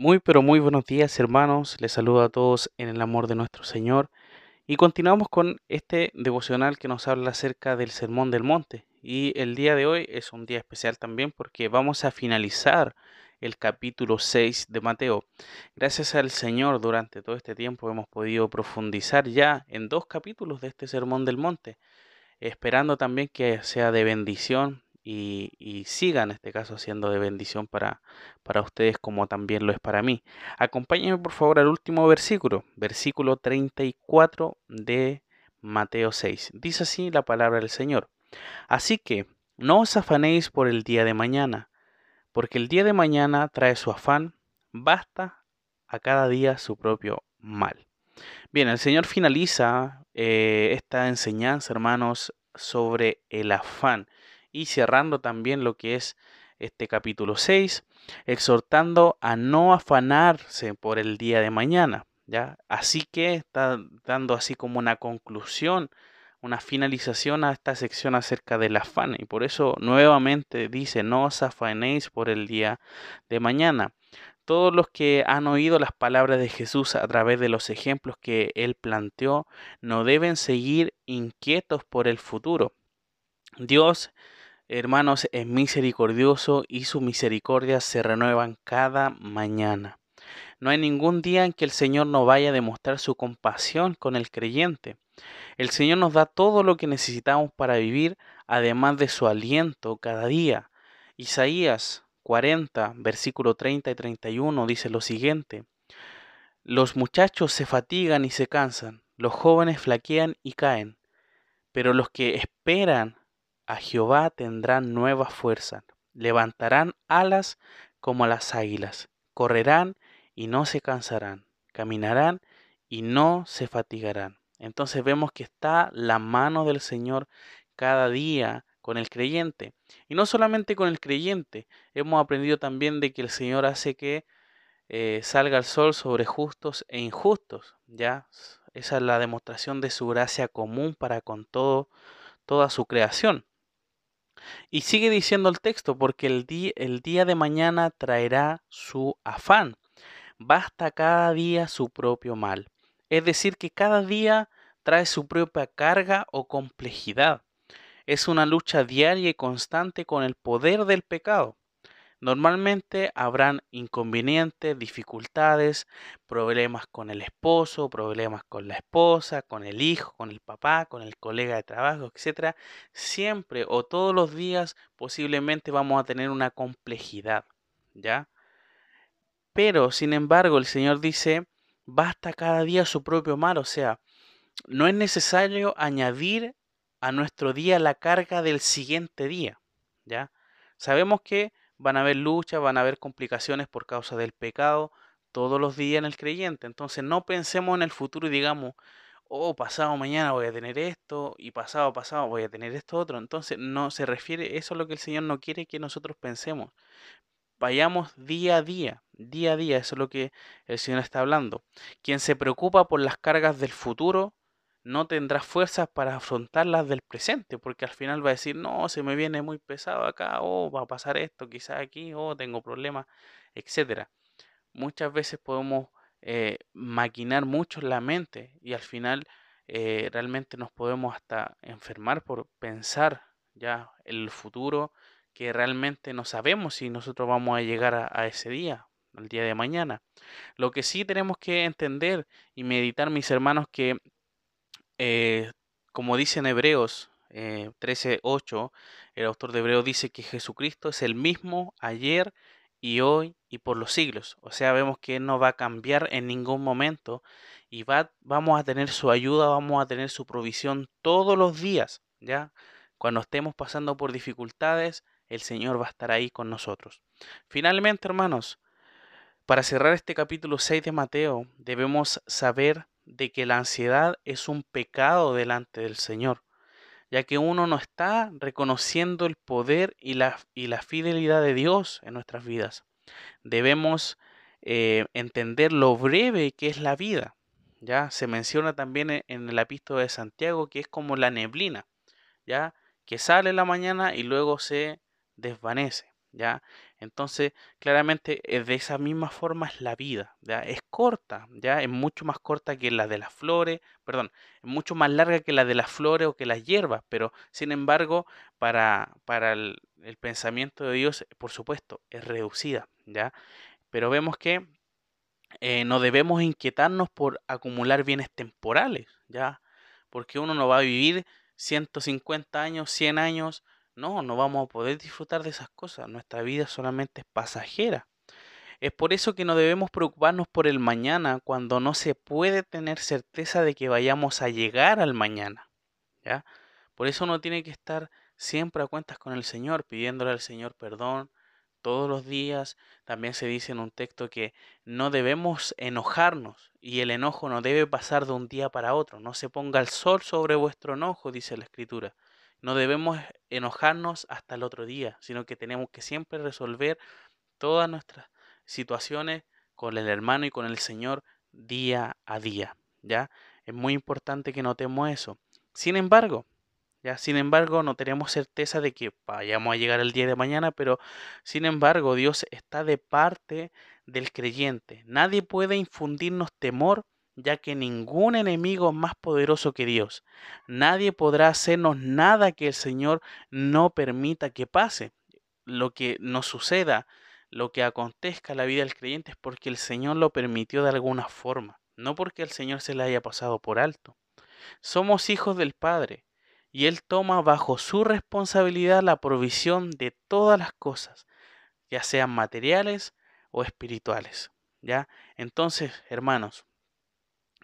Muy pero muy buenos días hermanos, les saludo a todos en el amor de nuestro Señor. Y continuamos con este devocional que nos habla acerca del Sermón del Monte. Y el día de hoy es un día especial también porque vamos a finalizar el capítulo 6 de Mateo. Gracias al Señor durante todo este tiempo hemos podido profundizar ya en dos capítulos de este Sermón del Monte, esperando también que sea de bendición y, siga en este caso siendo de bendición para, para ustedes como también lo es para mí. Acompáñenme por favor al último versículo, versículo 34 de Mateo 6. Dice así la palabra del Señor. Así que no os afanéis por el día de mañana, porque el día de mañana trae su afán, basta a cada día su propio mal. Bien, el Señor finaliza eh, esta enseñanza, hermanos, sobre el afán y cerrando también lo que es este capítulo 6, exhortando a no afanarse por el día de mañana, ¿ya? Así que está dando así como una conclusión, una finalización a esta sección acerca del afán y por eso nuevamente dice, no os afanéis por el día de mañana. Todos los que han oído las palabras de Jesús a través de los ejemplos que él planteó no deben seguir inquietos por el futuro. Dios Hermanos, es misericordioso y su misericordia se renuevan cada mañana. No hay ningún día en que el Señor no vaya a demostrar su compasión con el creyente. El Señor nos da todo lo que necesitamos para vivir, además de su aliento cada día. Isaías 40, versículo 30 y 31 dice lo siguiente. Los muchachos se fatigan y se cansan, los jóvenes flaquean y caen, pero los que esperan a Jehová tendrán nueva fuerza, levantarán alas como las águilas, correrán y no se cansarán, caminarán y no se fatigarán. Entonces vemos que está la mano del Señor cada día con el creyente. Y no solamente con el creyente, hemos aprendido también de que el Señor hace que eh, salga el sol sobre justos e injustos. Ya, esa es la demostración de su gracia común para con todo, toda su creación. Y sigue diciendo el texto, porque el, el día de mañana traerá su afán. Basta cada día su propio mal. Es decir, que cada día trae su propia carga o complejidad. Es una lucha diaria y constante con el poder del pecado. Normalmente habrán inconvenientes, dificultades, problemas con el esposo, problemas con la esposa, con el hijo, con el papá, con el colega de trabajo, etc. Siempre o todos los días posiblemente vamos a tener una complejidad, ¿ya? Pero, sin embargo, el Señor dice, basta cada día su propio mal, o sea, no es necesario añadir a nuestro día la carga del siguiente día, ¿ya? Sabemos que van a haber luchas, van a haber complicaciones por causa del pecado todos los días en el creyente. Entonces no pensemos en el futuro y digamos, oh, pasado mañana voy a tener esto y pasado pasado voy a tener esto otro. Entonces no se refiere, eso es lo que el Señor no quiere que nosotros pensemos. Vayamos día a día, día a día, eso es lo que el Señor está hablando. Quien se preocupa por las cargas del futuro, no tendrá fuerzas para afrontarlas del presente, porque al final va a decir, no, se me viene muy pesado acá, o va a pasar esto, quizás aquí, o tengo problemas, etcétera. Muchas veces podemos eh, maquinar mucho la mente y al final eh, realmente nos podemos hasta enfermar por pensar ya el futuro que realmente no sabemos si nosotros vamos a llegar a, a ese día, al día de mañana. Lo que sí tenemos que entender y meditar, mis hermanos, que eh, como dice en Hebreos eh, 13:8, el autor de Hebreos dice que Jesucristo es el mismo ayer y hoy y por los siglos. O sea, vemos que no va a cambiar en ningún momento y va, vamos a tener su ayuda, vamos a tener su provisión todos los días, ¿ya? Cuando estemos pasando por dificultades, el Señor va a estar ahí con nosotros. Finalmente, hermanos, para cerrar este capítulo 6 de Mateo, debemos saber de que la ansiedad es un pecado delante del Señor, ya que uno no está reconociendo el poder y la, y la fidelidad de Dios en nuestras vidas. Debemos eh, entender lo breve que es la vida. Ya se menciona también e, en el epístola de Santiago que es como la neblina, ya que sale en la mañana y luego se desvanece. ¿Ya? Entonces, claramente, eh, de esa misma forma es la vida, ¿ya? Es corta, ¿ya? Es mucho más corta que la de las flores, perdón, es mucho más larga que la de las flores o que las hierbas, pero sin embargo, para, para el, pensamiento de Dios, por supuesto, es reducida, ¿ya? Pero vemos que eh, no debemos inquietarnos por acumular bienes temporales, ¿ya? Porque uno no va a vivir 150 años, 100 años, no, no vamos a poder disfrutar de esas cosas. Nuestra vida solamente es pasajera. Es por eso que no debemos preocuparnos por el mañana cuando no se puede tener certeza de que vayamos a llegar al mañana. ¿ya? Por eso uno tiene que estar siempre a cuentas con el Señor, pidiéndole al Señor perdón todos los días. También se dice en un texto que no debemos enojarnos y el enojo no debe pasar de un día para otro. No se ponga el sol sobre vuestro enojo, dice la Escritura. No debemos enojarnos hasta el otro día, sino que tenemos que siempre resolver todas nuestras situaciones con el hermano y con el Señor día a día, ¿ya? Es muy importante que notemos eso. Sin embargo, ya, sin embargo, no tenemos certeza de que vayamos a llegar el día de mañana, pero sin embargo, Dios está de parte del creyente. Nadie puede infundirnos temor ya que ningún enemigo es más poderoso que Dios. Nadie podrá hacernos nada que el Señor no permita que pase. Lo que nos suceda, lo que acontezca en la vida del creyente es porque el Señor lo permitió de alguna forma, no porque el Señor se le haya pasado por alto. Somos hijos del Padre y Él toma bajo su responsabilidad la provisión de todas las cosas, ya sean materiales o espirituales. ¿Ya? Entonces, hermanos,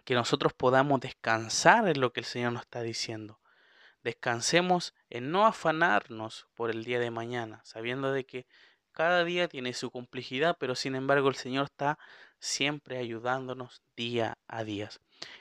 que nosotros podamos descansar en lo que el Señor nos está diciendo. Descansemos en no afanarnos por el día de mañana, sabiendo de que cada día tiene su complejidad, pero sin embargo el Señor está siempre ayudándonos día a día.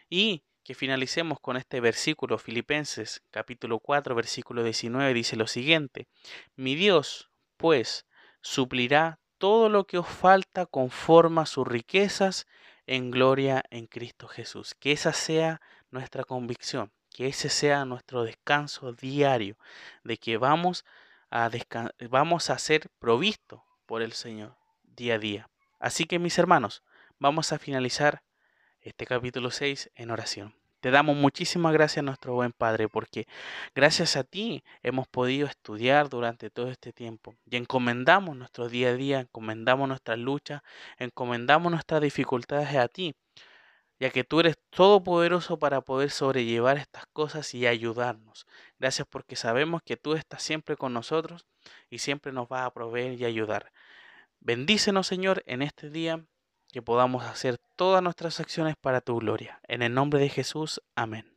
Y que finalicemos con este versículo, Filipenses capítulo 4, versículo 19, dice lo siguiente, mi Dios, pues, suplirá todo lo que os falta conforme a sus riquezas en gloria en Cristo Jesús. Que esa sea nuestra convicción, que ese sea nuestro descanso diario, de que vamos a, vamos a ser provistos por el Señor día a día. Así que mis hermanos, vamos a finalizar este capítulo 6 en oración. Te damos muchísimas gracias a nuestro buen Padre porque gracias a ti hemos podido estudiar durante todo este tiempo y encomendamos nuestro día a día, encomendamos nuestras luchas, encomendamos nuestras dificultades a ti, ya que tú eres todopoderoso para poder sobrellevar estas cosas y ayudarnos. Gracias porque sabemos que tú estás siempre con nosotros y siempre nos vas a proveer y ayudar. Bendícenos, Señor, en este día que podamos hacer todas nuestras acciones para tu gloria. En el nombre de Jesús, amén.